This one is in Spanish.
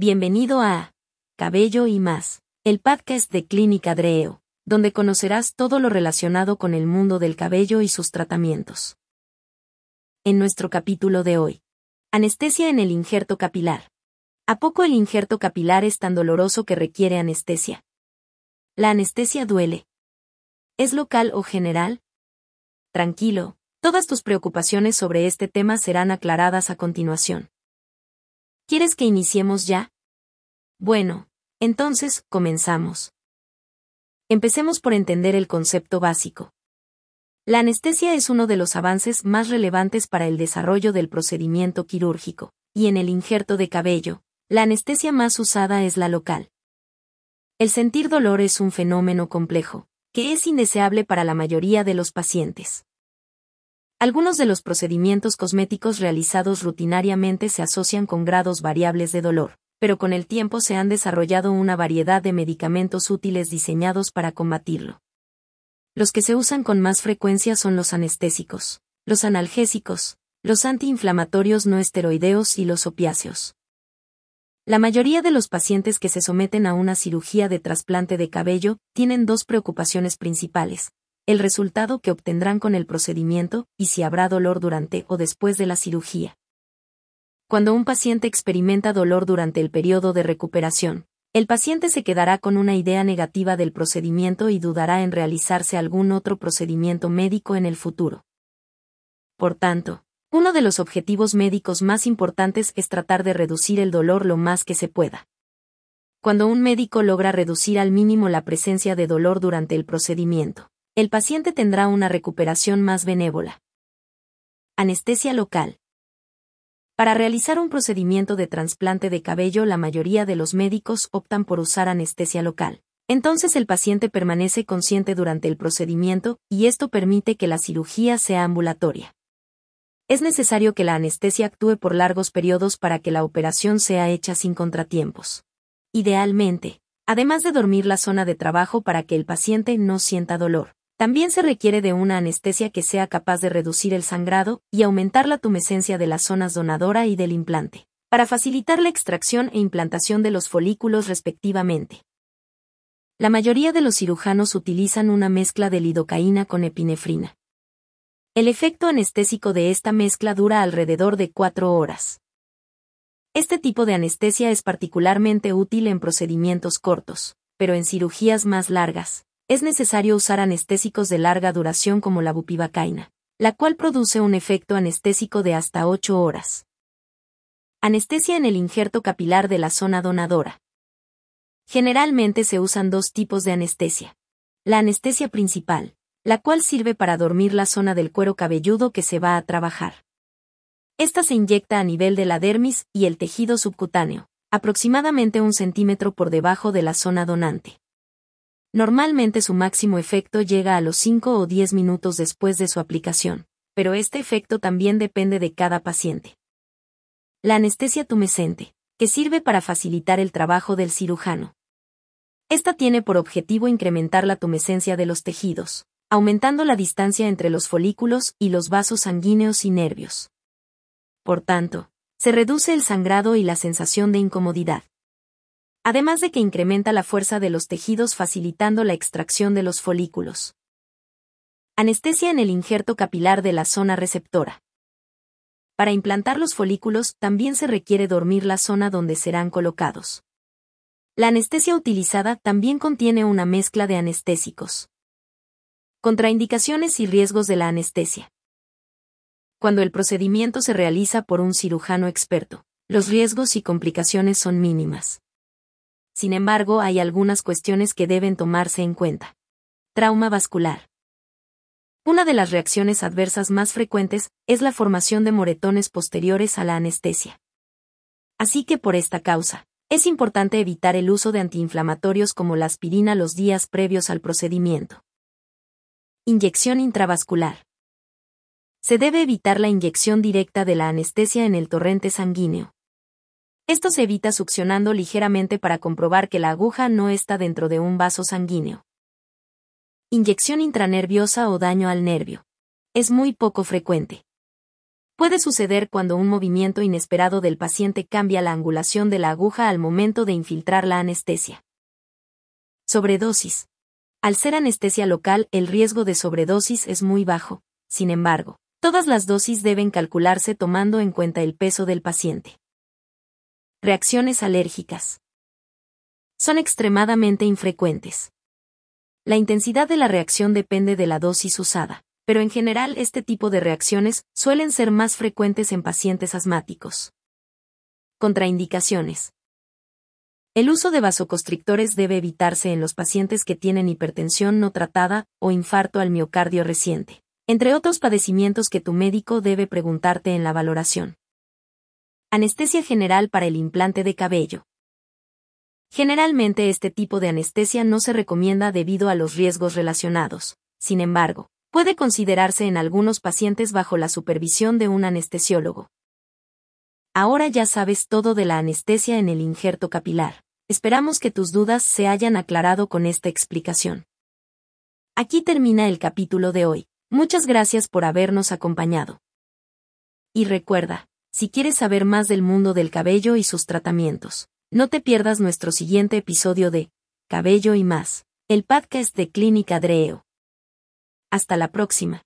Bienvenido a Cabello y más, el podcast de Clínica Dreo, donde conocerás todo lo relacionado con el mundo del cabello y sus tratamientos. En nuestro capítulo de hoy, anestesia en el injerto capilar. ¿A poco el injerto capilar es tan doloroso que requiere anestesia? La anestesia duele. ¿Es local o general? Tranquilo, todas tus preocupaciones sobre este tema serán aclaradas a continuación. ¿Quieres que iniciemos ya? Bueno, entonces, comenzamos. Empecemos por entender el concepto básico. La anestesia es uno de los avances más relevantes para el desarrollo del procedimiento quirúrgico, y en el injerto de cabello, la anestesia más usada es la local. El sentir dolor es un fenómeno complejo, que es indeseable para la mayoría de los pacientes. Algunos de los procedimientos cosméticos realizados rutinariamente se asocian con grados variables de dolor, pero con el tiempo se han desarrollado una variedad de medicamentos útiles diseñados para combatirlo. Los que se usan con más frecuencia son los anestésicos, los analgésicos, los antiinflamatorios no esteroideos y los opiáceos. La mayoría de los pacientes que se someten a una cirugía de trasplante de cabello tienen dos preocupaciones principales, el resultado que obtendrán con el procedimiento y si habrá dolor durante o después de la cirugía. Cuando un paciente experimenta dolor durante el periodo de recuperación, el paciente se quedará con una idea negativa del procedimiento y dudará en realizarse algún otro procedimiento médico en el futuro. Por tanto, uno de los objetivos médicos más importantes es tratar de reducir el dolor lo más que se pueda. Cuando un médico logra reducir al mínimo la presencia de dolor durante el procedimiento, el paciente tendrá una recuperación más benévola. Anestesia local. Para realizar un procedimiento de trasplante de cabello la mayoría de los médicos optan por usar anestesia local. Entonces el paciente permanece consciente durante el procedimiento, y esto permite que la cirugía sea ambulatoria. Es necesario que la anestesia actúe por largos periodos para que la operación sea hecha sin contratiempos. Idealmente, además de dormir la zona de trabajo para que el paciente no sienta dolor. También se requiere de una anestesia que sea capaz de reducir el sangrado y aumentar la tumescencia de las zonas donadora y del implante, para facilitar la extracción e implantación de los folículos respectivamente. La mayoría de los cirujanos utilizan una mezcla de lidocaína con epinefrina. El efecto anestésico de esta mezcla dura alrededor de 4 horas. Este tipo de anestesia es particularmente útil en procedimientos cortos, pero en cirugías más largas, es necesario usar anestésicos de larga duración como la bupivacaína, la cual produce un efecto anestésico de hasta 8 horas. Anestesia en el injerto capilar de la zona donadora. Generalmente se usan dos tipos de anestesia. La anestesia principal, la cual sirve para dormir la zona del cuero cabelludo que se va a trabajar. Esta se inyecta a nivel de la dermis y el tejido subcutáneo, aproximadamente un centímetro por debajo de la zona donante. Normalmente su máximo efecto llega a los 5 o 10 minutos después de su aplicación, pero este efecto también depende de cada paciente. La anestesia tumescente, que sirve para facilitar el trabajo del cirujano. Esta tiene por objetivo incrementar la tumescencia de los tejidos, aumentando la distancia entre los folículos y los vasos sanguíneos y nervios. Por tanto, se reduce el sangrado y la sensación de incomodidad además de que incrementa la fuerza de los tejidos facilitando la extracción de los folículos. Anestesia en el injerto capilar de la zona receptora. Para implantar los folículos también se requiere dormir la zona donde serán colocados. La anestesia utilizada también contiene una mezcla de anestésicos. Contraindicaciones y riesgos de la anestesia. Cuando el procedimiento se realiza por un cirujano experto, los riesgos y complicaciones son mínimas sin embargo hay algunas cuestiones que deben tomarse en cuenta. Trauma vascular. Una de las reacciones adversas más frecuentes es la formación de moretones posteriores a la anestesia. Así que por esta causa, es importante evitar el uso de antiinflamatorios como la aspirina los días previos al procedimiento. Inyección intravascular. Se debe evitar la inyección directa de la anestesia en el torrente sanguíneo. Esto se evita succionando ligeramente para comprobar que la aguja no está dentro de un vaso sanguíneo. Inyección intranerviosa o daño al nervio. Es muy poco frecuente. puede suceder cuando un movimiento inesperado del paciente cambia la angulación de la aguja al momento de infiltrar la anestesia. Sobredosis. Al ser anestesia local, el riesgo de sobredosis es muy bajo. Sin embargo, todas las dosis deben calcularse tomando en cuenta el peso del paciente. Reacciones alérgicas. Son extremadamente infrecuentes. La intensidad de la reacción depende de la dosis usada pero en general este tipo de reacciones suelen ser más frecuentes en pacientes asmáticos. Contraindicaciones. El uso de vasoconstrictores debe evitarse en los pacientes que tienen hipertensión no tratada o infarto al miocardio reciente, entre otros padecimientos que tu médico debe preguntarte en la valoración. Anestesia general para el implante de cabello. Generalmente este tipo de anestesia no se recomienda debido a los riesgos relacionados. Sin embargo, puede considerarse en algunos pacientes bajo la supervisión de un anestesiólogo. Ahora ya sabes todo de la anestesia en el injerto capilar. Esperamos que tus dudas se hayan aclarado con esta explicación. Aquí termina el capítulo de hoy. Muchas gracias por habernos acompañado. Y recuerda, si quieres saber más del mundo del cabello y sus tratamientos, no te pierdas nuestro siguiente episodio de Cabello y más, el podcast de Clínica Dreo. Hasta la próxima.